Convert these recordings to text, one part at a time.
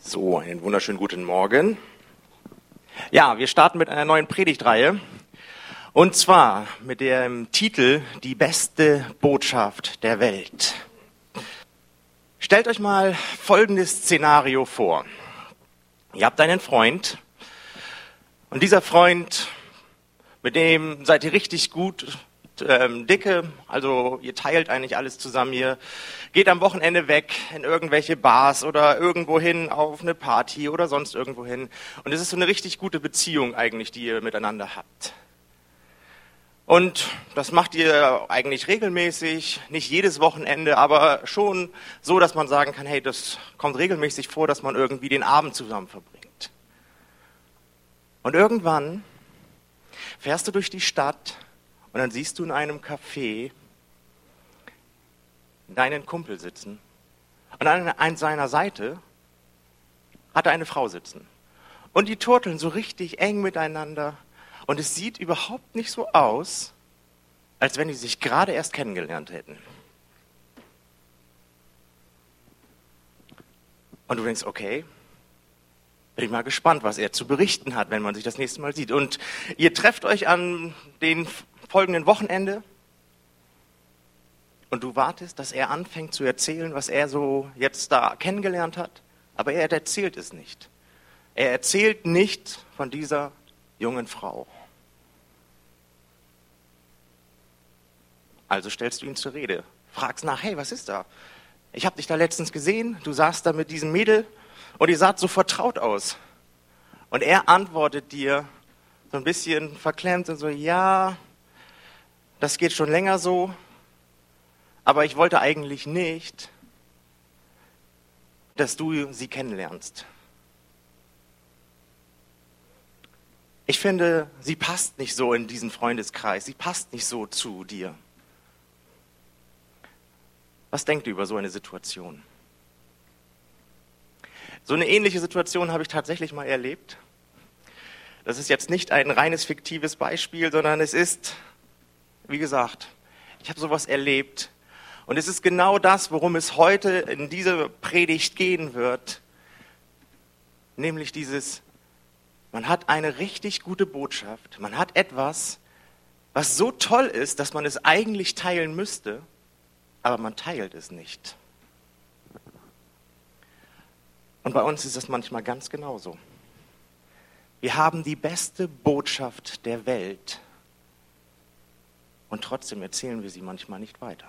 So, einen wunderschönen guten Morgen. Ja, wir starten mit einer neuen Predigtreihe. Und zwar mit dem Titel Die beste Botschaft der Welt. Stellt euch mal folgendes Szenario vor. Ihr habt einen Freund und dieser Freund, mit dem seid ihr richtig gut ähm, dicke, also ihr teilt eigentlich alles zusammen, ihr geht am Wochenende weg in irgendwelche Bars oder irgendwo hin auf eine Party oder sonst irgendwo hin. Und es ist so eine richtig gute Beziehung eigentlich, die ihr miteinander habt. Und das macht ihr eigentlich regelmäßig, nicht jedes Wochenende, aber schon so, dass man sagen kann, hey, das kommt regelmäßig vor, dass man irgendwie den Abend zusammen verbringt. Und irgendwann fährst du durch die Stadt und dann siehst du in einem Café deinen Kumpel sitzen. Und an seiner Seite hat er eine Frau sitzen. Und die turteln so richtig eng miteinander. Und es sieht überhaupt nicht so aus, als wenn die sich gerade erst kennengelernt hätten. Und du denkst, okay, bin ich mal gespannt, was er zu berichten hat, wenn man sich das nächste Mal sieht. Und ihr trefft euch an den folgenden Wochenende und du wartest, dass er anfängt zu erzählen, was er so jetzt da kennengelernt hat, aber er erzählt es nicht. Er erzählt nicht von dieser jungen Frau. Also stellst du ihn zur Rede, fragst nach, hey, was ist da? Ich habe dich da letztens gesehen, du saßt da mit diesem Mädel und ihr saht so vertraut aus. Und er antwortet dir so ein bisschen verklemmt und so, ja, das geht schon länger so, aber ich wollte eigentlich nicht, dass du sie kennenlernst. Ich finde, sie passt nicht so in diesen Freundeskreis, sie passt nicht so zu dir. Was denkt ihr über so eine Situation? So eine ähnliche Situation habe ich tatsächlich mal erlebt. Das ist jetzt nicht ein reines fiktives Beispiel, sondern es ist wie gesagt, ich habe sowas erlebt. Und es ist genau das, worum es heute in dieser Predigt gehen wird. Nämlich dieses, man hat eine richtig gute Botschaft, man hat etwas, was so toll ist, dass man es eigentlich teilen müsste, aber man teilt es nicht. Und bei uns ist das manchmal ganz genauso. Wir haben die beste Botschaft der Welt und trotzdem erzählen wir sie manchmal nicht weiter.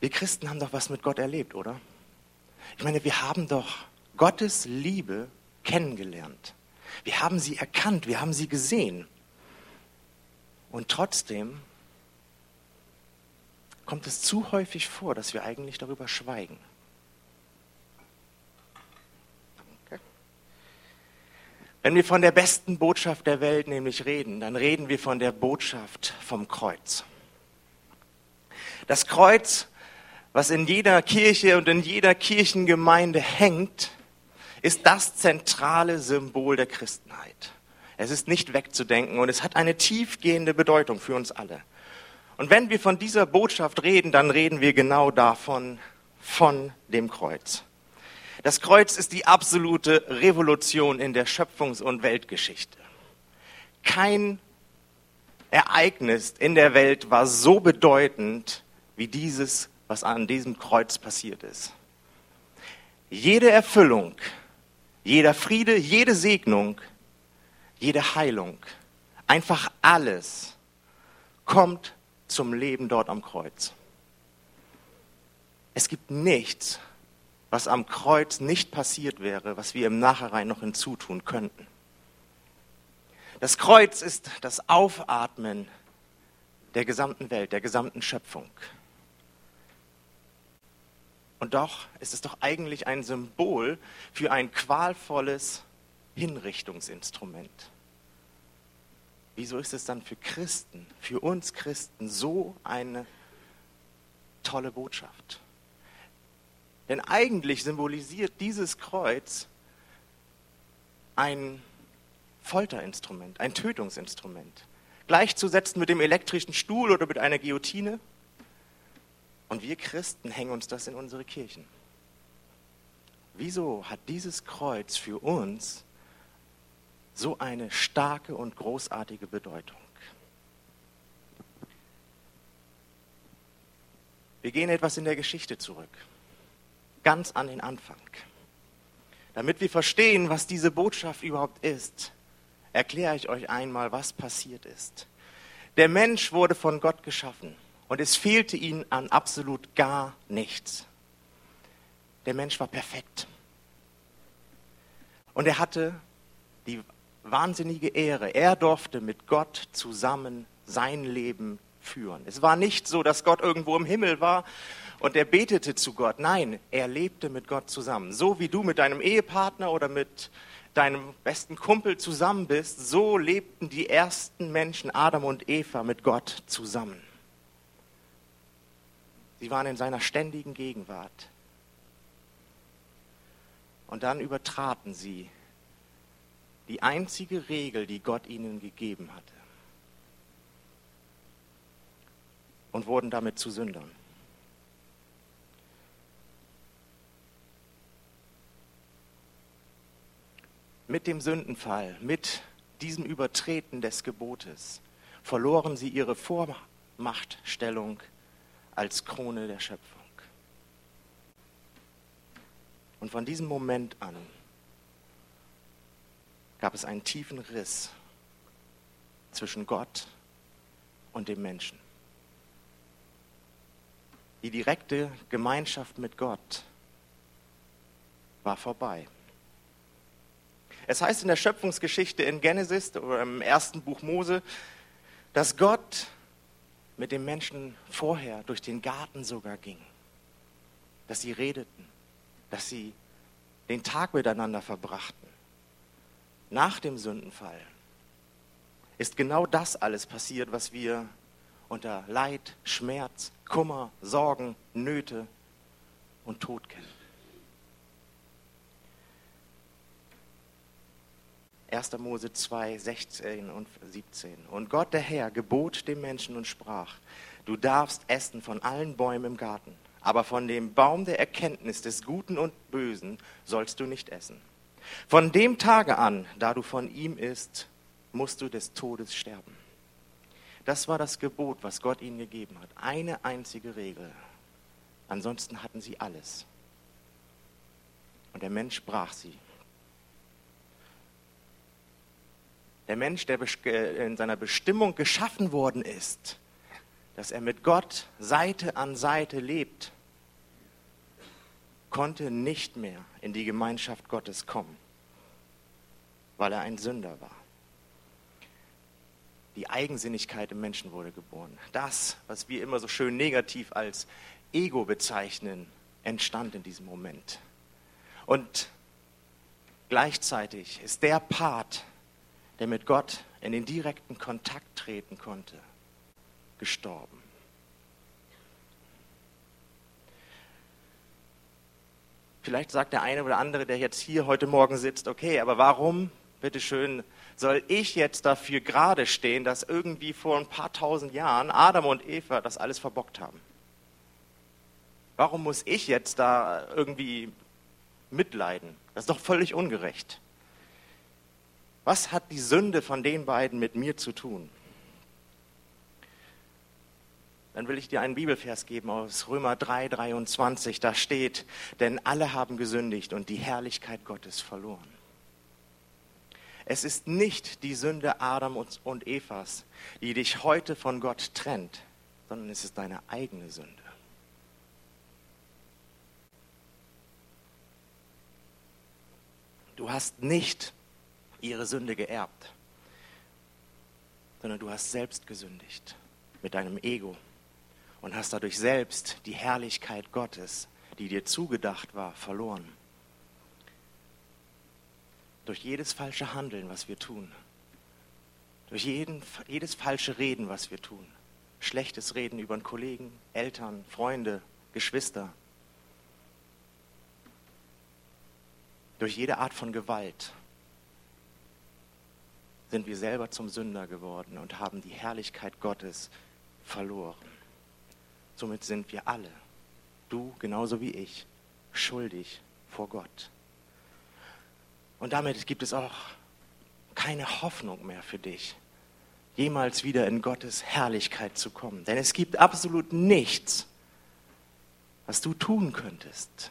Wir Christen haben doch was mit Gott erlebt, oder? Ich meine, wir haben doch Gottes Liebe kennengelernt. Wir haben sie erkannt, wir haben sie gesehen. Und trotzdem kommt es zu häufig vor, dass wir eigentlich darüber schweigen. Wenn wir von der besten Botschaft der Welt nämlich reden, dann reden wir von der Botschaft vom Kreuz. Das Kreuz, was in jeder Kirche und in jeder Kirchengemeinde hängt, ist das zentrale Symbol der Christenheit. Es ist nicht wegzudenken und es hat eine tiefgehende Bedeutung für uns alle. Und wenn wir von dieser Botschaft reden, dann reden wir genau davon, von dem Kreuz. Das Kreuz ist die absolute Revolution in der Schöpfungs- und Weltgeschichte. Kein Ereignis in der Welt war so bedeutend wie dieses, was an diesem Kreuz passiert ist. Jede Erfüllung, jeder Friede, jede Segnung, jede Heilung, einfach alles kommt zum Leben dort am Kreuz. Es gibt nichts, was am Kreuz nicht passiert wäre, was wir im Nachhinein noch hinzutun könnten. Das Kreuz ist das Aufatmen der gesamten Welt, der gesamten Schöpfung. Und doch ist es doch eigentlich ein Symbol für ein qualvolles Hinrichtungsinstrument. Wieso ist es dann für Christen, für uns Christen so eine tolle Botschaft? Denn eigentlich symbolisiert dieses Kreuz ein Folterinstrument, ein Tötungsinstrument. Gleichzusetzen mit dem elektrischen Stuhl oder mit einer Guillotine. Und wir Christen hängen uns das in unsere Kirchen. Wieso hat dieses Kreuz für uns so eine starke und großartige Bedeutung? Wir gehen etwas in der Geschichte zurück, ganz an den Anfang. Damit wir verstehen, was diese Botschaft überhaupt ist, erkläre ich euch einmal, was passiert ist. Der Mensch wurde von Gott geschaffen und es fehlte ihm an absolut gar nichts. Der Mensch war perfekt. Und er hatte die wahnsinnige Ehre. Er durfte mit Gott zusammen sein Leben führen. Es war nicht so, dass Gott irgendwo im Himmel war und er betete zu Gott. Nein, er lebte mit Gott zusammen. So wie du mit deinem Ehepartner oder mit deinem besten Kumpel zusammen bist, so lebten die ersten Menschen, Adam und Eva, mit Gott zusammen. Sie waren in seiner ständigen Gegenwart. Und dann übertraten sie die einzige Regel, die Gott ihnen gegeben hatte. Und wurden damit zu Sündern. Mit dem Sündenfall, mit diesem Übertreten des Gebotes, verloren sie ihre Vormachtstellung als Krone der Schöpfung. Und von diesem Moment an gab es einen tiefen Riss zwischen Gott und dem Menschen. Die direkte Gemeinschaft mit Gott war vorbei. Es heißt in der Schöpfungsgeschichte in Genesis oder im ersten Buch Mose, dass Gott mit dem Menschen vorher durch den Garten sogar ging, dass sie redeten, dass sie den Tag miteinander verbrachten. Nach dem Sündenfall ist genau das alles passiert, was wir unter Leid, Schmerz, Kummer, Sorgen, Nöte und Tod kennen. 1. Mose 2, 16 und 17. Und Gott der Herr gebot dem Menschen und sprach, du darfst essen von allen Bäumen im Garten, aber von dem Baum der Erkenntnis des Guten und Bösen sollst du nicht essen. Von dem Tage an, da du von ihm isst, musst du des Todes sterben. Das war das Gebot, was Gott ihnen gegeben hat. Eine einzige Regel. Ansonsten hatten sie alles. Und der Mensch brach sie. Der Mensch, der äh, in seiner Bestimmung geschaffen worden ist, dass er mit Gott Seite an Seite lebt, konnte nicht mehr in die Gemeinschaft Gottes kommen, weil er ein Sünder war. Die Eigensinnigkeit im Menschen wurde geboren. Das, was wir immer so schön negativ als Ego bezeichnen, entstand in diesem Moment. Und gleichzeitig ist der Part, der mit Gott in den direkten Kontakt treten konnte, gestorben. Vielleicht sagt der eine oder andere, der jetzt hier heute Morgen sitzt, okay, aber warum, bitteschön, soll ich jetzt dafür gerade stehen, dass irgendwie vor ein paar tausend Jahren Adam und Eva das alles verbockt haben? Warum muss ich jetzt da irgendwie mitleiden? Das ist doch völlig ungerecht. Was hat die Sünde von den beiden mit mir zu tun? Dann will ich dir einen Bibelvers geben aus Römer 3, 23. Da steht, denn alle haben gesündigt und die Herrlichkeit Gottes verloren. Es ist nicht die Sünde Adam und Evas, die dich heute von Gott trennt, sondern es ist deine eigene Sünde. Du hast nicht ihre Sünde geerbt, sondern du hast selbst gesündigt mit deinem Ego und hast dadurch selbst die Herrlichkeit Gottes, die dir zugedacht war, verloren. Durch jedes falsche Handeln, was wir tun, durch jeden, jedes falsche Reden, was wir tun, schlechtes Reden über einen Kollegen, Eltern, Freunde, Geschwister, durch jede Art von Gewalt, sind wir selber zum Sünder geworden und haben die Herrlichkeit Gottes verloren. Somit sind wir alle, du genauso wie ich, schuldig vor Gott. Und damit gibt es auch keine Hoffnung mehr für dich, jemals wieder in Gottes Herrlichkeit zu kommen. Denn es gibt absolut nichts, was du tun könntest,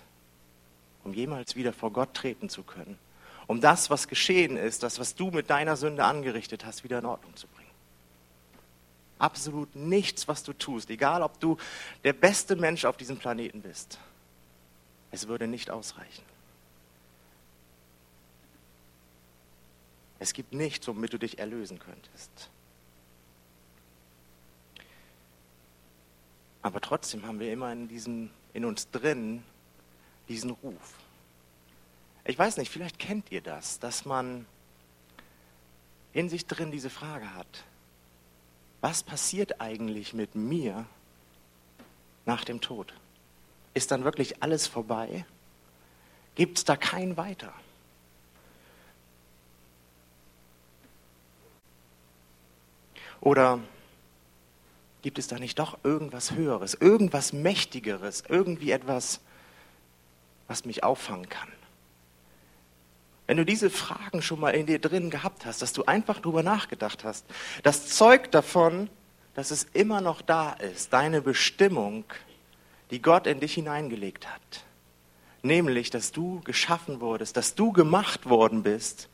um jemals wieder vor Gott treten zu können, um das, was geschehen ist, das, was du mit deiner Sünde angerichtet hast, wieder in Ordnung zu bringen. Absolut nichts, was du tust, egal ob du der beste Mensch auf diesem Planeten bist, es würde nicht ausreichen. Es gibt nichts, womit du dich erlösen könntest. Aber trotzdem haben wir immer in, diesem, in uns drin diesen Ruf. Ich weiß nicht, vielleicht kennt ihr das, dass man in sich drin diese Frage hat, was passiert eigentlich mit mir nach dem Tod? Ist dann wirklich alles vorbei? Gibt es da kein Weiter? Oder gibt es da nicht doch irgendwas Höheres, irgendwas Mächtigeres, irgendwie etwas, was mich auffangen kann? Wenn du diese Fragen schon mal in dir drin gehabt hast, dass du einfach drüber nachgedacht hast, das zeugt davon, dass es immer noch da ist, deine Bestimmung, die Gott in dich hineingelegt hat. Nämlich, dass du geschaffen wurdest, dass du gemacht worden bist,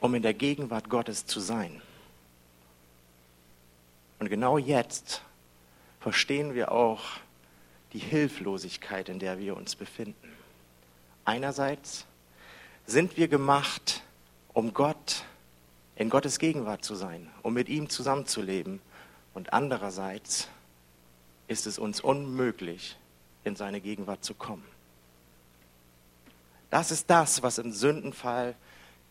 um in der Gegenwart Gottes zu sein. Und genau jetzt verstehen wir auch die Hilflosigkeit, in der wir uns befinden. Einerseits sind wir gemacht, um Gott in Gottes Gegenwart zu sein, um mit ihm zusammenzuleben. Und andererseits ist es uns unmöglich, in seine Gegenwart zu kommen. Das ist das, was im Sündenfall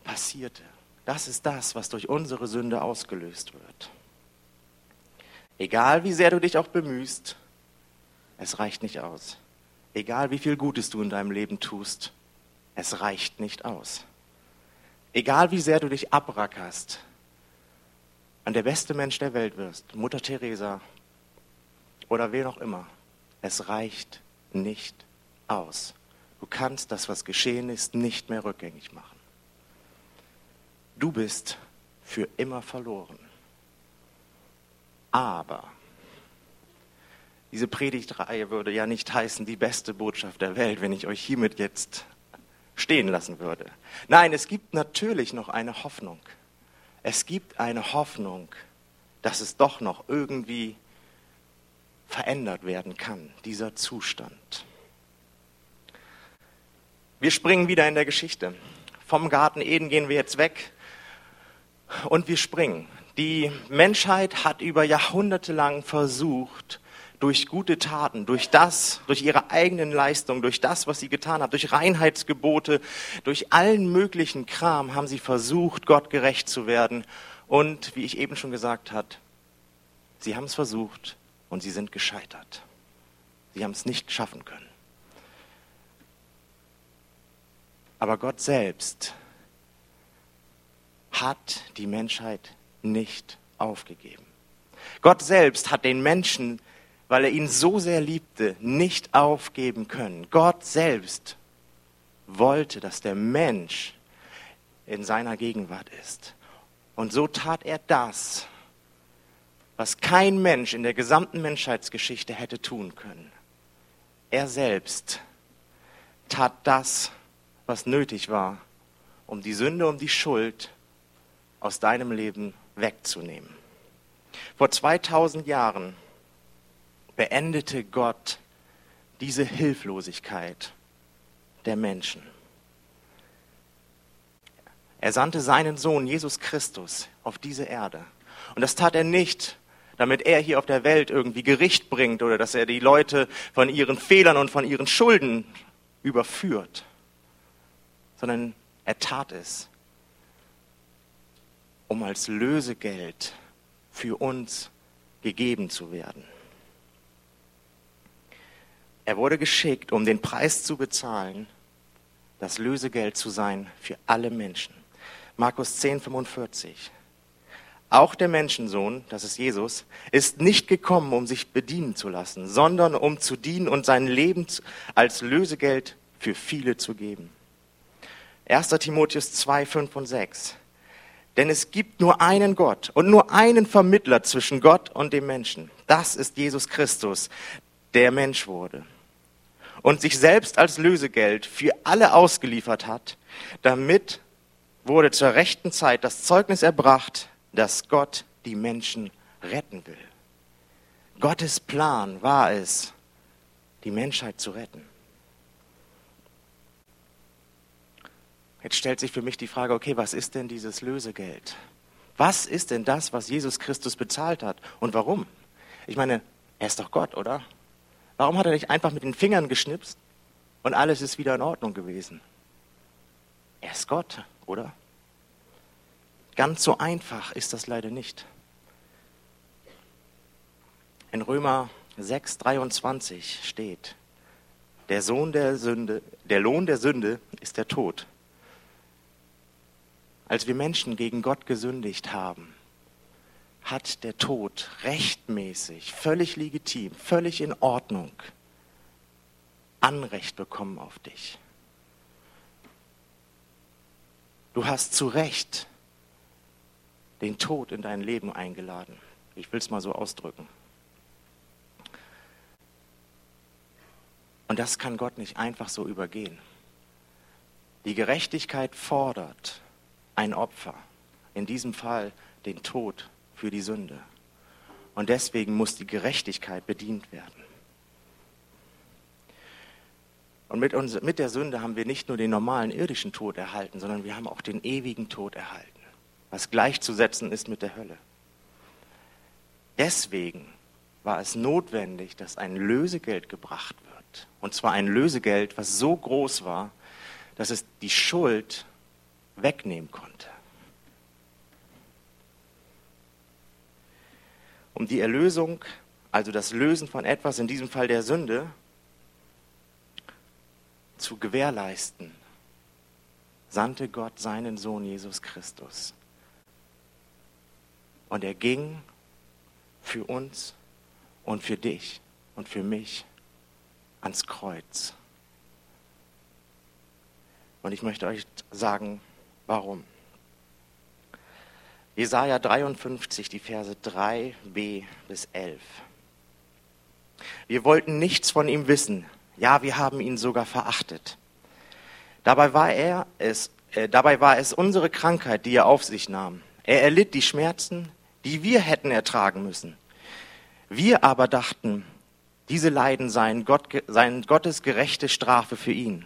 passierte. Das ist das, was durch unsere Sünde ausgelöst wird. Egal wie sehr du dich auch bemühst, es reicht nicht aus. Egal wie viel Gutes du in deinem Leben tust, es reicht nicht aus. Egal wie sehr du dich abrackerst, an der beste Mensch der Welt wirst, Mutter Teresa, oder wer auch immer. Es reicht nicht aus. Du kannst das, was geschehen ist, nicht mehr rückgängig machen. Du bist für immer verloren. Aber diese Predigtreihe würde ja nicht heißen, die beste Botschaft der Welt, wenn ich euch hiermit jetzt stehen lassen würde. Nein, es gibt natürlich noch eine Hoffnung. Es gibt eine Hoffnung, dass es doch noch irgendwie verändert werden kann, dieser Zustand. Wir springen wieder in der Geschichte. Vom Garten Eden gehen wir jetzt weg und wir springen. Die Menschheit hat über Jahrhunderte lang versucht, durch gute Taten, durch das, durch ihre eigenen Leistungen, durch das, was sie getan hat, durch Reinheitsgebote, durch allen möglichen Kram haben sie versucht, Gott gerecht zu werden. Und wie ich eben schon gesagt habe, sie haben es versucht, und sie sind gescheitert. Sie haben es nicht schaffen können. Aber Gott selbst hat die Menschheit nicht aufgegeben. Gott selbst hat den Menschen, weil er ihn so sehr liebte, nicht aufgeben können. Gott selbst wollte, dass der Mensch in seiner Gegenwart ist. Und so tat er das, was kein Mensch in der gesamten Menschheitsgeschichte hätte tun können. Er selbst tat das, was nötig war, um die Sünde und die Schuld aus deinem Leben wegzunehmen. Vor 2000 Jahren beendete Gott diese Hilflosigkeit der Menschen. Er sandte seinen Sohn Jesus Christus auf diese Erde. Und das tat er nicht, damit er hier auf der Welt irgendwie Gericht bringt oder dass er die Leute von ihren Fehlern und von ihren Schulden überführt, sondern er tat es, um als Lösegeld für uns gegeben zu werden. Er wurde geschickt, um den Preis zu bezahlen, das Lösegeld zu sein für alle Menschen. Markus 10, 45. auch der Menschensohn, das ist Jesus, ist nicht gekommen, um sich bedienen zu lassen, sondern um zu dienen und sein Leben als Lösegeld für viele zu geben. 1. Timotheus 2, 5 und 6. Denn es gibt nur einen Gott und nur einen Vermittler zwischen Gott und dem Menschen. Das ist Jesus Christus, der Mensch wurde und sich selbst als Lösegeld für alle ausgeliefert hat. Damit wurde zur rechten Zeit das Zeugnis erbracht, dass Gott die Menschen retten will. Gottes Plan war es, die Menschheit zu retten. Jetzt stellt sich für mich die Frage, okay, was ist denn dieses Lösegeld? Was ist denn das, was Jesus Christus bezahlt hat und warum? Ich meine, er ist doch Gott, oder? Warum hat er nicht einfach mit den Fingern geschnipst und alles ist wieder in Ordnung gewesen? Er ist Gott, oder? Ganz so einfach ist das leider nicht. In Römer 6, 23 steht, der Sohn der Sünde, der Lohn der Sünde ist der Tod. Als wir Menschen gegen Gott gesündigt haben, hat der Tod rechtmäßig, völlig legitim, völlig in Ordnung Anrecht bekommen auf dich. Du hast zu Recht den Tod in dein Leben eingeladen. Ich will es mal so ausdrücken. Und das kann Gott nicht einfach so übergehen. Die Gerechtigkeit fordert ein Opfer, in diesem Fall den Tod für die Sünde. Und deswegen muss die Gerechtigkeit bedient werden. Und mit, uns, mit der Sünde haben wir nicht nur den normalen irdischen Tod erhalten, sondern wir haben auch den ewigen Tod erhalten was gleichzusetzen ist mit der Hölle. Deswegen war es notwendig, dass ein Lösegeld gebracht wird. Und zwar ein Lösegeld, was so groß war, dass es die Schuld wegnehmen konnte. Um die Erlösung, also das Lösen von etwas, in diesem Fall der Sünde, zu gewährleisten, sandte Gott seinen Sohn Jesus Christus. Und er ging für uns und für dich und für mich ans Kreuz. Und ich möchte euch sagen, warum. Jesaja 53, die Verse 3b bis 11. Wir wollten nichts von ihm wissen. Ja, wir haben ihn sogar verachtet. Dabei war er es, äh, dabei war es unsere Krankheit, die er auf sich nahm. Er erlitt die Schmerzen, die wir hätten ertragen müssen. Wir aber dachten, diese Leiden seien, Gott, seien Gottes gerechte Strafe für ihn.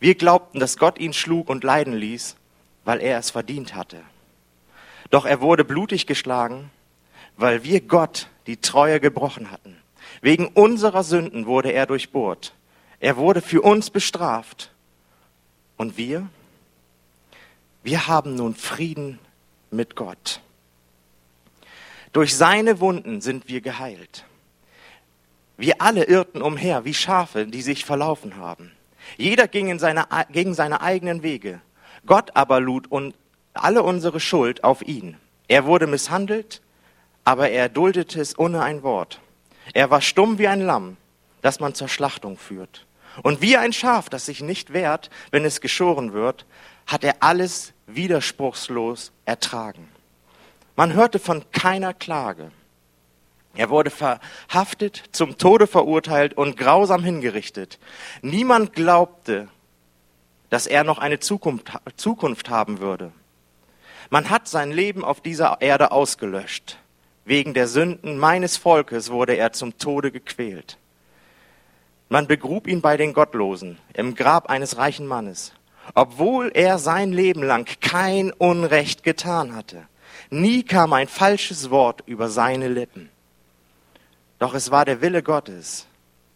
Wir glaubten, dass Gott ihn schlug und leiden ließ, weil er es verdient hatte. Doch er wurde blutig geschlagen, weil wir Gott die Treue gebrochen hatten. Wegen unserer Sünden wurde er durchbohrt. Er wurde für uns bestraft. Und wir? Wir haben nun Frieden mit Gott. Durch seine Wunden sind wir geheilt. Wir alle irrten umher wie Schafe, die sich verlaufen haben. Jeder ging in seine, gegen seine eigenen Wege. Gott aber lud und alle unsere Schuld auf ihn. Er wurde misshandelt, aber er duldete es ohne ein Wort. Er war stumm wie ein Lamm, das man zur Schlachtung führt. Und wie ein Schaf, das sich nicht wehrt, wenn es geschoren wird, hat er alles widerspruchslos ertragen. Man hörte von keiner Klage. Er wurde verhaftet, zum Tode verurteilt und grausam hingerichtet. Niemand glaubte, dass er noch eine Zukunft, Zukunft haben würde. Man hat sein Leben auf dieser Erde ausgelöscht. Wegen der Sünden meines Volkes wurde er zum Tode gequält. Man begrub ihn bei den Gottlosen im Grab eines reichen Mannes, obwohl er sein Leben lang kein Unrecht getan hatte. Nie kam ein falsches Wort über seine Lippen. Doch es war der Wille Gottes.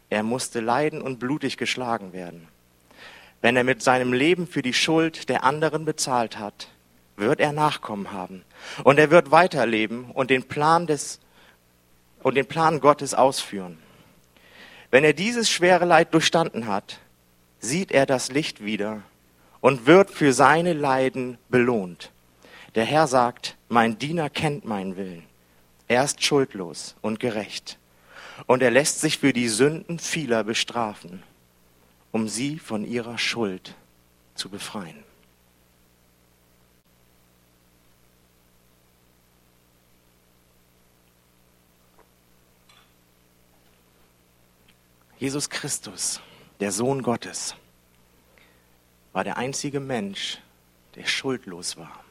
Er musste leiden und blutig geschlagen werden. Wenn er mit seinem Leben für die Schuld der anderen bezahlt hat, wird er Nachkommen haben. Und er wird weiterleben und den Plan des, und den Plan Gottes ausführen. Wenn er dieses schwere Leid durchstanden hat, sieht er das Licht wieder und wird für seine Leiden belohnt. Der Herr sagt, mein Diener kennt meinen Willen. Er ist schuldlos und gerecht. Und er lässt sich für die Sünden vieler bestrafen, um sie von ihrer Schuld zu befreien. Jesus Christus, der Sohn Gottes, war der einzige Mensch, der schuldlos war.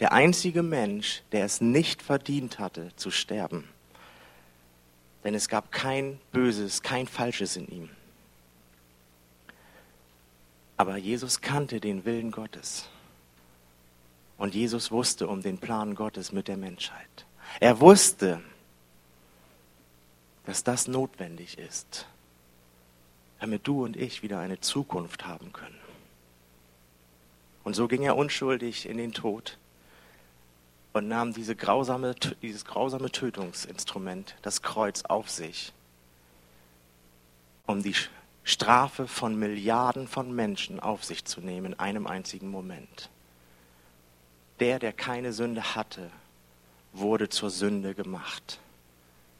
Der einzige Mensch, der es nicht verdient hatte zu sterben. Denn es gab kein Böses, kein Falsches in ihm. Aber Jesus kannte den Willen Gottes. Und Jesus wusste um den Plan Gottes mit der Menschheit. Er wusste, dass das notwendig ist, damit du und ich wieder eine Zukunft haben können. Und so ging er unschuldig in den Tod und nahm diese grausame, dieses grausame Tötungsinstrument, das Kreuz, auf sich, um die Strafe von Milliarden von Menschen auf sich zu nehmen in einem einzigen Moment. Der, der keine Sünde hatte, wurde zur Sünde gemacht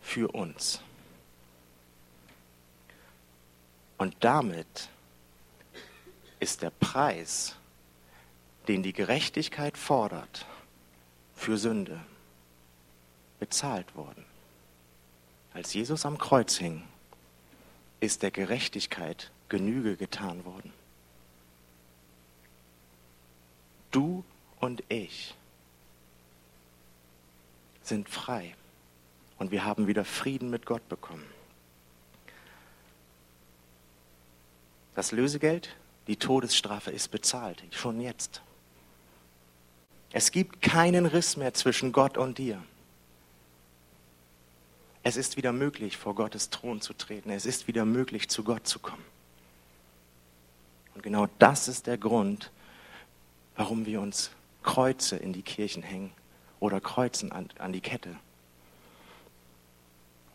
für uns. Und damit ist der Preis, den die Gerechtigkeit fordert für Sünde, bezahlt worden. Als Jesus am Kreuz hing, ist der Gerechtigkeit Genüge getan worden. Du und ich sind frei und wir haben wieder Frieden mit Gott bekommen. Das Lösegeld, die Todesstrafe ist bezahlt, schon jetzt. Es gibt keinen Riss mehr zwischen Gott und dir. Es ist wieder möglich, vor Gottes Thron zu treten. Es ist wieder möglich, zu Gott zu kommen. Und genau das ist der Grund, warum wir uns Kreuze in die Kirchen hängen oder Kreuzen an, an die Kette.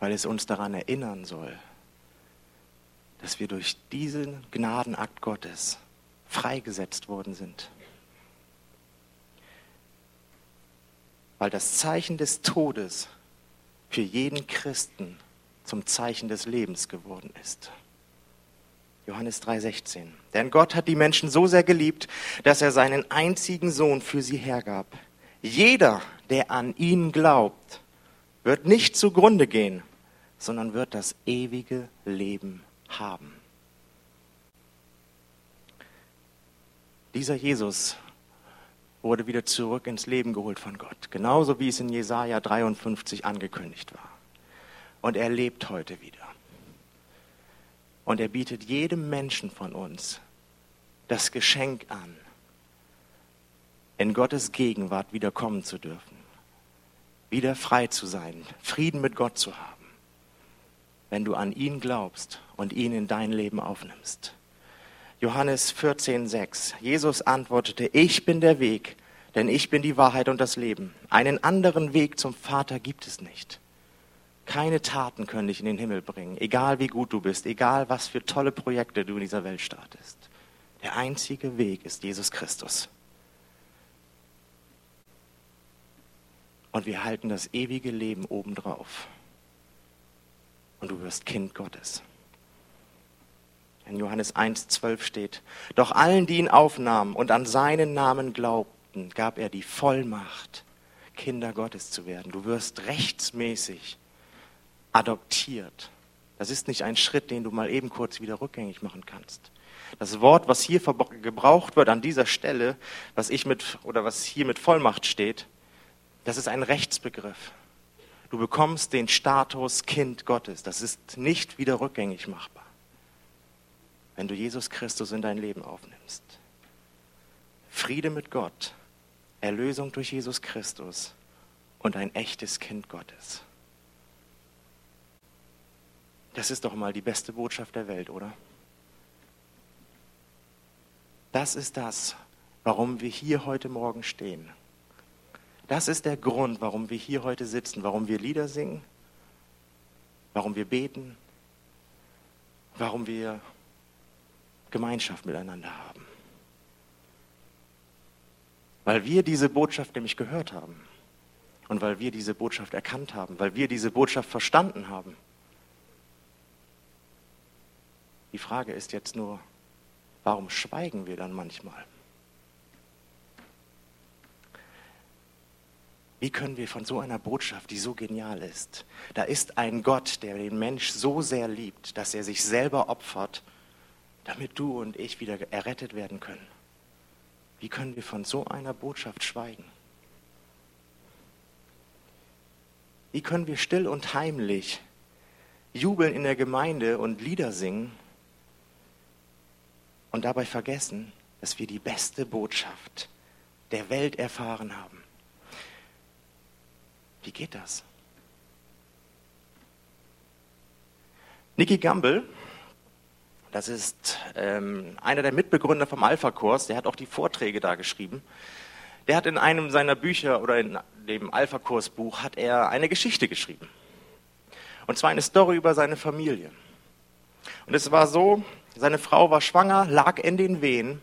Weil es uns daran erinnern soll, dass wir durch diesen Gnadenakt Gottes freigesetzt worden sind. Weil das Zeichen des Todes für jeden Christen zum Zeichen des Lebens geworden ist. Johannes 3:16. Denn Gott hat die Menschen so sehr geliebt, dass er seinen einzigen Sohn für sie hergab. Jeder, der an ihn glaubt, wird nicht zugrunde gehen, sondern wird das ewige Leben haben. Dieser Jesus wurde wieder zurück ins Leben geholt von Gott, genauso wie es in Jesaja 53 angekündigt war. Und er lebt heute wieder. Und er bietet jedem Menschen von uns das Geschenk an, in Gottes Gegenwart wiederkommen zu dürfen, wieder frei zu sein, Frieden mit Gott zu haben wenn du an ihn glaubst und ihn in dein Leben aufnimmst. Johannes 14,6. Jesus antwortete, ich bin der Weg, denn ich bin die Wahrheit und das Leben. Einen anderen Weg zum Vater gibt es nicht. Keine Taten können dich in den Himmel bringen, egal wie gut du bist, egal was für tolle Projekte du in dieser Welt startest. Der einzige Weg ist Jesus Christus. Und wir halten das ewige Leben obendrauf und du wirst Kind Gottes. In Johannes 1,12 steht, doch allen, die ihn aufnahmen und an seinen Namen glaubten, gab er die Vollmacht, Kinder Gottes zu werden. Du wirst rechtsmäßig adoptiert. Das ist nicht ein Schritt, den du mal eben kurz wieder rückgängig machen kannst. Das Wort, was hier gebraucht wird an dieser Stelle, was ich mit oder was hier mit Vollmacht steht, das ist ein Rechtsbegriff. Du bekommst den Status Kind Gottes. Das ist nicht wieder rückgängig machbar, wenn du Jesus Christus in dein Leben aufnimmst. Friede mit Gott, Erlösung durch Jesus Christus und ein echtes Kind Gottes. Das ist doch mal die beste Botschaft der Welt, oder? Das ist das, warum wir hier heute Morgen stehen. Das ist der Grund, warum wir hier heute sitzen, warum wir Lieder singen, warum wir beten, warum wir Gemeinschaft miteinander haben. Weil wir diese Botschaft nämlich gehört haben und weil wir diese Botschaft erkannt haben, weil wir diese Botschaft verstanden haben. Die Frage ist jetzt nur, warum schweigen wir dann manchmal? Wie können wir von so einer Botschaft, die so genial ist, da ist ein Gott, der den Mensch so sehr liebt, dass er sich selber opfert, damit du und ich wieder errettet werden können. Wie können wir von so einer Botschaft schweigen? Wie können wir still und heimlich jubeln in der Gemeinde und Lieder singen und dabei vergessen, dass wir die beste Botschaft der Welt erfahren haben? Wie geht das? Nicky Gamble, das ist ähm, einer der Mitbegründer vom Alpha-Kurs, der hat auch die Vorträge da geschrieben. Der hat in einem seiner Bücher oder in dem Alpha-Kurs-Buch hat er eine Geschichte geschrieben. Und zwar eine Story über seine Familie. Und es war so, seine Frau war schwanger, lag in den Wehen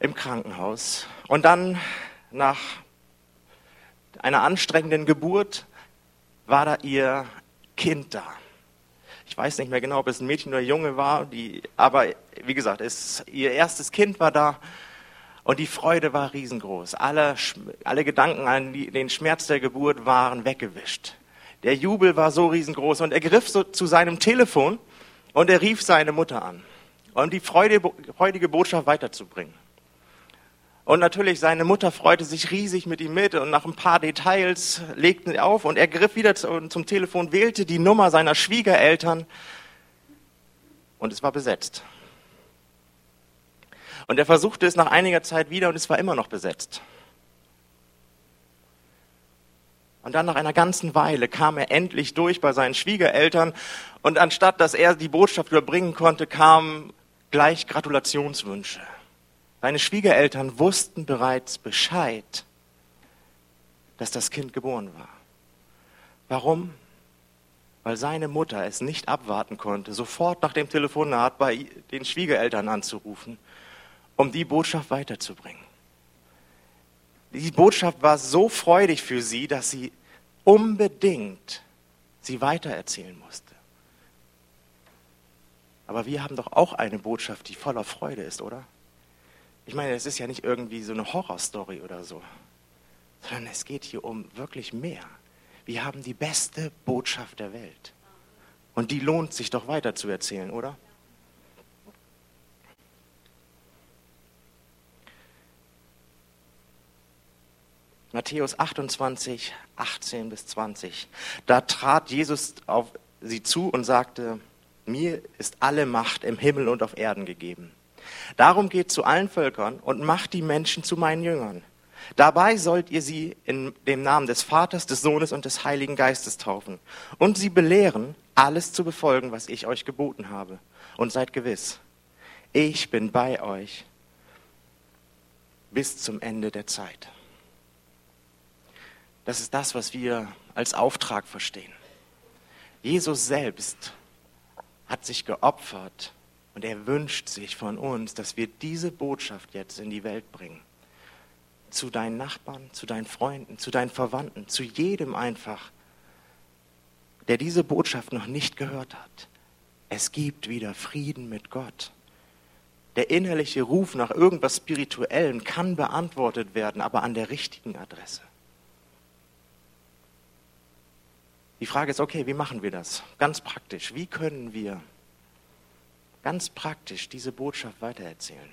im Krankenhaus. Und dann nach einer anstrengenden Geburt war da ihr Kind da. Ich weiß nicht mehr genau, ob es ein Mädchen oder ein Junge war, die, aber wie gesagt, es, ihr erstes Kind war da und die Freude war riesengroß. Alle, alle Gedanken an die, den Schmerz der Geburt waren weggewischt. Der Jubel war so riesengroß und er griff so zu seinem Telefon und er rief seine Mutter an, um die freudige Botschaft weiterzubringen. Und natürlich, seine Mutter freute sich riesig mit ihm mit und nach ein paar Details legten sie auf und er griff wieder zum Telefon, wählte die Nummer seiner Schwiegereltern und es war besetzt. Und er versuchte es nach einiger Zeit wieder und es war immer noch besetzt. Und dann nach einer ganzen Weile kam er endlich durch bei seinen Schwiegereltern und anstatt dass er die Botschaft überbringen konnte, kamen gleich Gratulationswünsche. Seine Schwiegereltern wussten bereits Bescheid, dass das Kind geboren war. Warum? Weil seine Mutter es nicht abwarten konnte, sofort nach dem Telefonat bei den Schwiegereltern anzurufen um die Botschaft weiterzubringen. Die Botschaft war so freudig für sie, dass sie unbedingt sie weitererzählen musste. Aber wir haben doch auch eine Botschaft, die voller Freude ist, oder? Ich meine, es ist ja nicht irgendwie so eine Horrorstory oder so, sondern es geht hier um wirklich mehr. Wir haben die beste Botschaft der Welt. Und die lohnt sich doch weiter zu erzählen, oder? Matthäus 28, 18 bis 20. Da trat Jesus auf sie zu und sagte, mir ist alle Macht im Himmel und auf Erden gegeben. Darum geht zu allen Völkern und macht die Menschen zu meinen Jüngern. Dabei sollt ihr sie in dem Namen des Vaters, des Sohnes und des Heiligen Geistes taufen und sie belehren, alles zu befolgen, was ich euch geboten habe. Und seid gewiss, ich bin bei euch bis zum Ende der Zeit. Das ist das, was wir als Auftrag verstehen. Jesus selbst hat sich geopfert und er wünscht sich von uns, dass wir diese Botschaft jetzt in die Welt bringen. Zu deinen Nachbarn, zu deinen Freunden, zu deinen Verwandten, zu jedem einfach, der diese Botschaft noch nicht gehört hat. Es gibt wieder Frieden mit Gott. Der innerliche Ruf nach irgendwas Spirituellem kann beantwortet werden, aber an der richtigen Adresse. Die Frage ist, okay, wie machen wir das? Ganz praktisch. Wie können wir ganz praktisch diese Botschaft weitererzählen?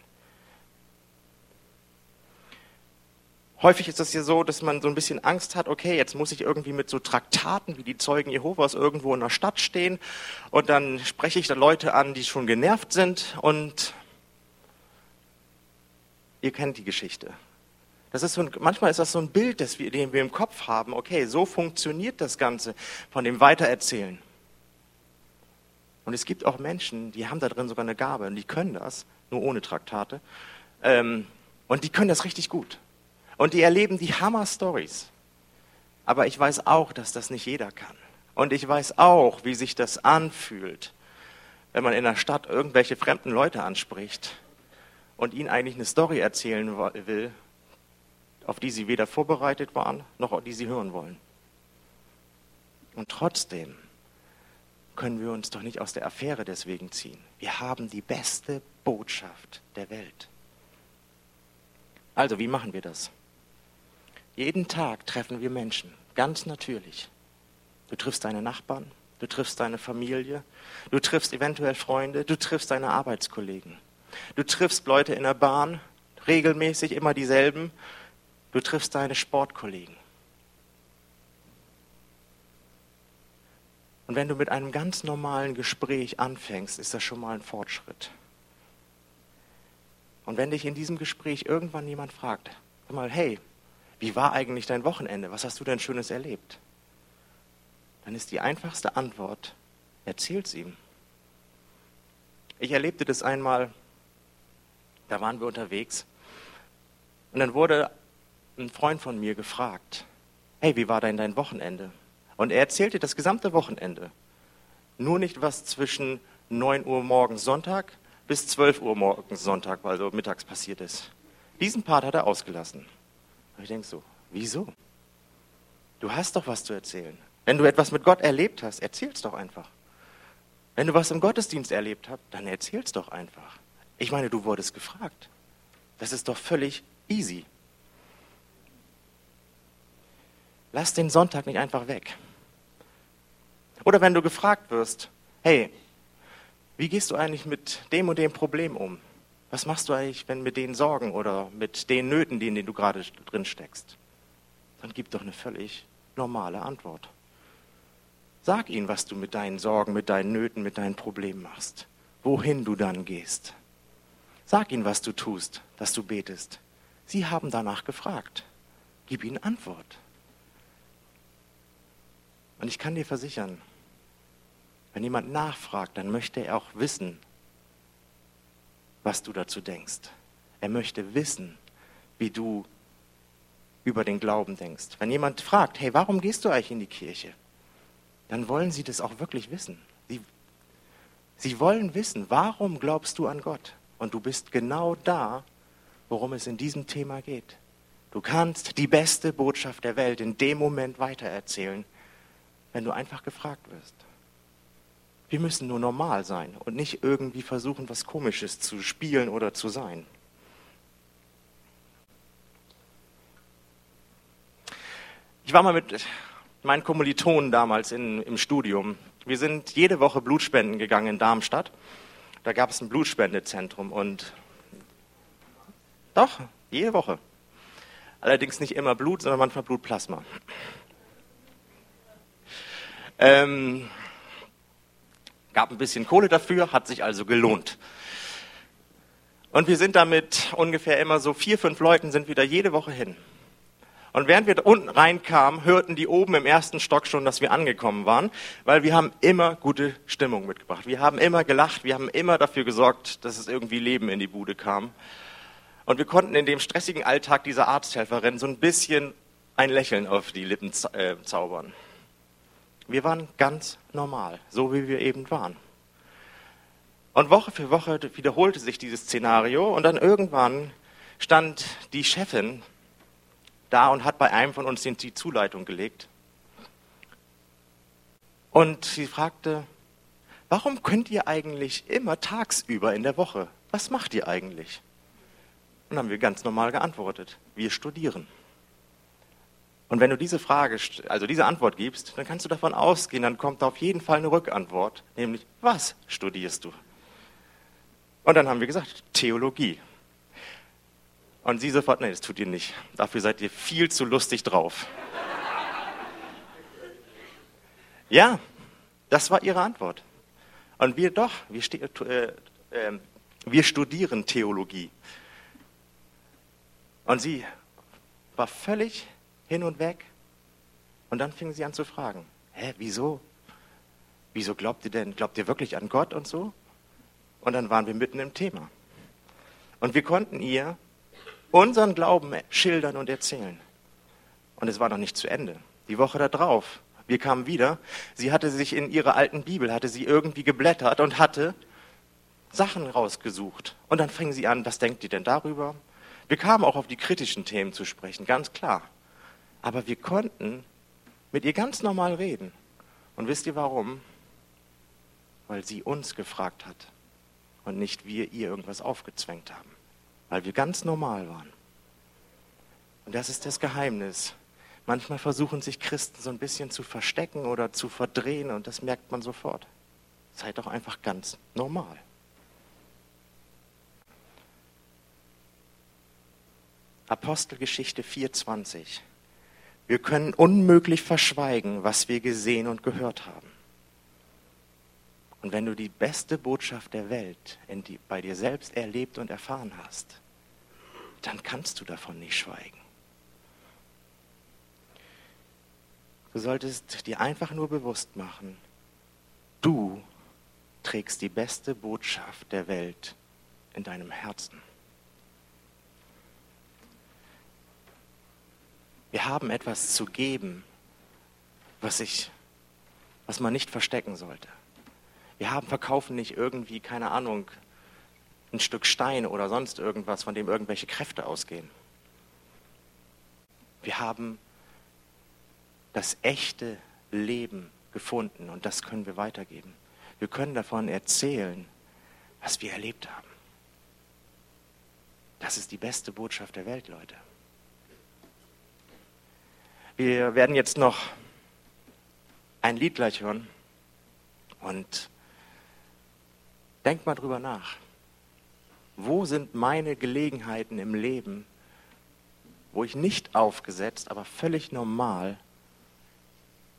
Häufig ist es ja so, dass man so ein bisschen Angst hat, okay, jetzt muss ich irgendwie mit so Traktaten wie die Zeugen Jehovas irgendwo in der Stadt stehen und dann spreche ich da Leute an, die schon genervt sind und ihr kennt die Geschichte. Das ist so ein, manchmal ist das so ein Bild, das wir, den wir im Kopf haben. Okay, so funktioniert das Ganze von dem Weitererzählen. Und es gibt auch Menschen, die haben da drin sogar eine Gabe und die können das, nur ohne Traktate. Ähm, und die können das richtig gut. Und die erleben die Hammer-Stories. Aber ich weiß auch, dass das nicht jeder kann. Und ich weiß auch, wie sich das anfühlt, wenn man in der Stadt irgendwelche fremden Leute anspricht und ihnen eigentlich eine Story erzählen will, auf die sie weder vorbereitet waren, noch die sie hören wollen. Und trotzdem können wir uns doch nicht aus der Affäre deswegen ziehen. Wir haben die beste Botschaft der Welt. Also, wie machen wir das? Jeden Tag treffen wir Menschen, ganz natürlich. Du triffst deine Nachbarn, du triffst deine Familie, du triffst eventuell Freunde, du triffst deine Arbeitskollegen. Du triffst Leute in der Bahn, regelmäßig immer dieselben. Du triffst deine Sportkollegen. Und wenn du mit einem ganz normalen Gespräch anfängst, ist das schon mal ein Fortschritt. Und wenn dich in diesem Gespräch irgendwann jemand fragt, sag mal, hey, wie war eigentlich dein Wochenende? Was hast du denn Schönes erlebt? Dann ist die einfachste Antwort, erzähl's ihm. Ich erlebte das einmal, da waren wir unterwegs, und dann wurde ein Freund von mir gefragt, hey, wie war denn dein Wochenende? Und er erzählte das gesamte Wochenende. Nur nicht was zwischen 9 Uhr morgens Sonntag bis 12 Uhr morgens Sonntag, also mittags passiert ist. Diesen Part hat er ausgelassen. Und ich denke so, wieso? Du hast doch was zu erzählen. Wenn du etwas mit Gott erlebt hast, erzähl's doch einfach. Wenn du was im Gottesdienst erlebt hast, dann erzähl's doch einfach. Ich meine, du wurdest gefragt. Das ist doch völlig easy. Lass den Sonntag nicht einfach weg. Oder wenn du gefragt wirst, hey, wie gehst du eigentlich mit dem und dem Problem um? Was machst du eigentlich, wenn mit den Sorgen oder mit den Nöten, in denen du gerade drin steckst? Dann gib doch eine völlig normale Antwort. Sag ihnen, was du mit deinen Sorgen, mit deinen Nöten, mit deinen Problemen machst. Wohin du dann gehst. Sag ihnen, was du tust, dass du betest. Sie haben danach gefragt. Gib ihnen Antwort. Und ich kann dir versichern, wenn jemand nachfragt, dann möchte er auch wissen, was du dazu denkst. Er möchte wissen, wie du über den Glauben denkst. Wenn jemand fragt, hey, warum gehst du eigentlich in die Kirche? Dann wollen sie das auch wirklich wissen. Sie, sie wollen wissen, warum glaubst du an Gott? Und du bist genau da, worum es in diesem Thema geht. Du kannst die beste Botschaft der Welt in dem Moment weitererzählen, wenn du einfach gefragt wirst. Wir müssen nur normal sein und nicht irgendwie versuchen, was Komisches zu spielen oder zu sein. Ich war mal mit meinen Kommilitonen damals in, im Studium. Wir sind jede Woche Blutspenden gegangen in Darmstadt. Da gab es ein Blutspendezentrum und doch, jede Woche. Allerdings nicht immer Blut, sondern manchmal Blutplasma. Ähm, gab ein bisschen Kohle dafür, hat sich also gelohnt. Und wir sind damit ungefähr immer so vier, fünf Leuten sind wieder jede Woche hin. Und während wir unten reinkamen, hörten die oben im ersten Stock schon, dass wir angekommen waren, weil wir haben immer gute Stimmung mitgebracht. Wir haben immer gelacht, wir haben immer dafür gesorgt, dass es irgendwie Leben in die Bude kam. Und wir konnten in dem stressigen Alltag dieser Arzthelferin so ein bisschen ein Lächeln auf die Lippen äh, zaubern. Wir waren ganz normal, so wie wir eben waren. Und Woche für Woche wiederholte sich dieses Szenario und dann irgendwann stand die Chefin da und hat bei einem von uns die Zuleitung gelegt. Und sie fragte, warum könnt ihr eigentlich immer tagsüber in der Woche? Was macht ihr eigentlich? Und dann haben wir ganz normal geantwortet, wir studieren. Und wenn du diese Frage, also diese Antwort gibst, dann kannst du davon ausgehen, dann kommt auf jeden Fall eine Rückantwort, nämlich, was studierst du? Und dann haben wir gesagt, Theologie. Und sie sofort, nee, das tut ihr nicht. Dafür seid ihr viel zu lustig drauf. ja, das war ihre Antwort. Und wir doch, wir, äh, äh, wir studieren Theologie. Und sie war völlig hin und weg. Und dann fingen sie an zu fragen, hä, wieso? Wieso glaubt ihr denn, glaubt ihr wirklich an Gott und so? Und dann waren wir mitten im Thema. Und wir konnten ihr unseren Glauben schildern und erzählen. Und es war noch nicht zu Ende. Die Woche darauf, wir kamen wieder, sie hatte sich in ihrer alten Bibel, hatte sie irgendwie geblättert und hatte Sachen rausgesucht. Und dann fingen sie an, was denkt ihr denn darüber? Wir kamen auch auf die kritischen Themen zu sprechen, ganz klar. Aber wir konnten mit ihr ganz normal reden. Und wisst ihr warum? Weil sie uns gefragt hat und nicht wir ihr irgendwas aufgezwängt haben. Weil wir ganz normal waren. Und das ist das Geheimnis. Manchmal versuchen sich Christen so ein bisschen zu verstecken oder zu verdrehen und das merkt man sofort. Seid doch einfach ganz normal. Apostelgeschichte 4:20. Wir können unmöglich verschweigen, was wir gesehen und gehört haben. Und wenn du die beste Botschaft der Welt die, bei dir selbst erlebt und erfahren hast, dann kannst du davon nicht schweigen. Du solltest dir einfach nur bewusst machen, du trägst die beste Botschaft der Welt in deinem Herzen. Wir haben etwas zu geben, was, ich, was man nicht verstecken sollte. Wir haben, verkaufen nicht irgendwie, keine Ahnung, ein Stück Stein oder sonst irgendwas, von dem irgendwelche Kräfte ausgehen. Wir haben das echte Leben gefunden und das können wir weitergeben. Wir können davon erzählen, was wir erlebt haben. Das ist die beste Botschaft der Welt, Leute. Wir werden jetzt noch ein Lied gleich hören und denk mal drüber nach. Wo sind meine Gelegenheiten im Leben, wo ich nicht aufgesetzt, aber völlig normal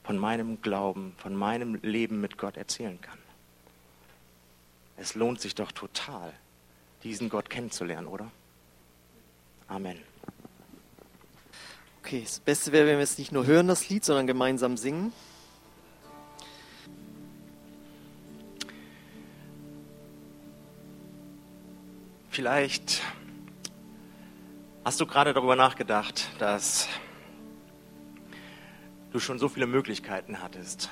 von meinem Glauben, von meinem Leben mit Gott erzählen kann? Es lohnt sich doch total, diesen Gott kennenzulernen, oder? Amen. Okay, das Beste wäre, wenn wir es nicht nur hören, das Lied, sondern gemeinsam singen. Vielleicht hast du gerade darüber nachgedacht, dass du schon so viele Möglichkeiten hattest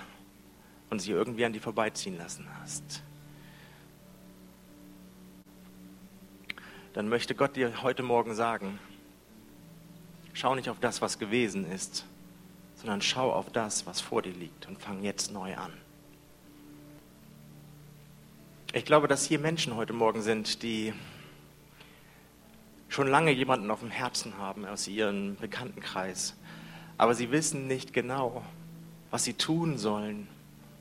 und sie irgendwie an dir vorbeiziehen lassen hast. Dann möchte Gott dir heute Morgen sagen, Schau nicht auf das, was gewesen ist, sondern schau auf das, was vor dir liegt und fang jetzt neu an. Ich glaube, dass hier Menschen heute Morgen sind, die schon lange jemanden auf dem Herzen haben aus ihrem Bekanntenkreis, aber sie wissen nicht genau, was sie tun sollen,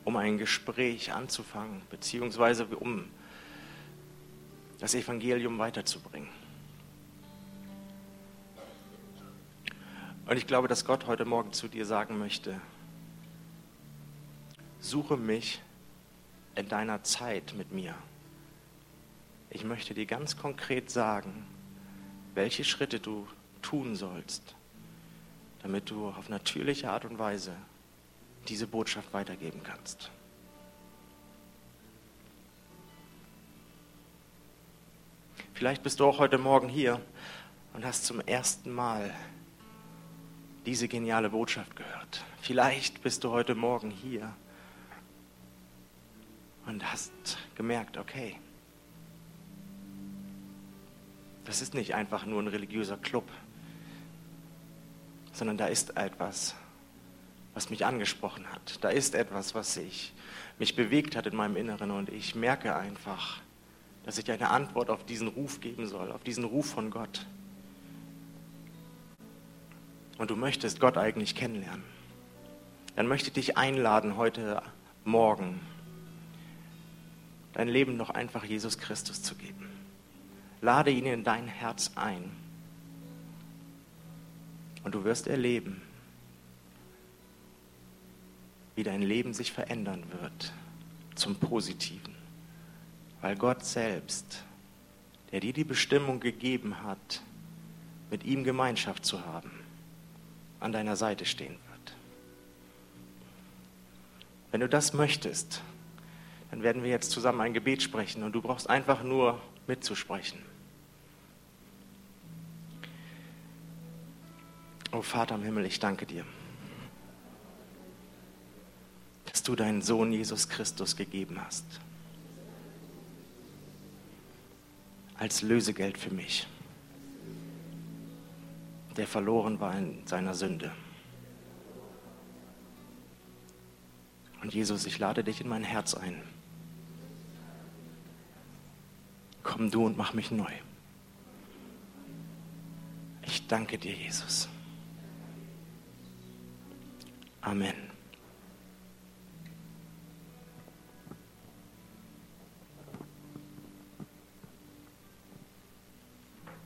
um ein Gespräch anzufangen, beziehungsweise um das Evangelium weiterzubringen. Und ich glaube, dass Gott heute Morgen zu dir sagen möchte, suche mich in deiner Zeit mit mir. Ich möchte dir ganz konkret sagen, welche Schritte du tun sollst, damit du auf natürliche Art und Weise diese Botschaft weitergeben kannst. Vielleicht bist du auch heute Morgen hier und hast zum ersten Mal diese geniale Botschaft gehört. Vielleicht bist du heute Morgen hier und hast gemerkt, okay, das ist nicht einfach nur ein religiöser Club, sondern da ist etwas, was mich angesprochen hat. Da ist etwas, was sich, mich bewegt hat in meinem Inneren und ich merke einfach, dass ich eine Antwort auf diesen Ruf geben soll, auf diesen Ruf von Gott und du möchtest Gott eigentlich kennenlernen, dann möchte ich dich einladen, heute Morgen dein Leben noch einfach Jesus Christus zu geben. Lade ihn in dein Herz ein. Und du wirst erleben, wie dein Leben sich verändern wird zum Positiven, weil Gott selbst, der dir die Bestimmung gegeben hat, mit ihm Gemeinschaft zu haben, an deiner Seite stehen wird. Wenn du das möchtest, dann werden wir jetzt zusammen ein Gebet sprechen und du brauchst einfach nur mitzusprechen. Oh Vater im Himmel, ich danke dir, dass du deinen Sohn Jesus Christus gegeben hast. als Lösegeld für mich, der verloren war in seiner Sünde. Und Jesus, ich lade dich in mein Herz ein. Komm du und mach mich neu. Ich danke dir, Jesus. Amen.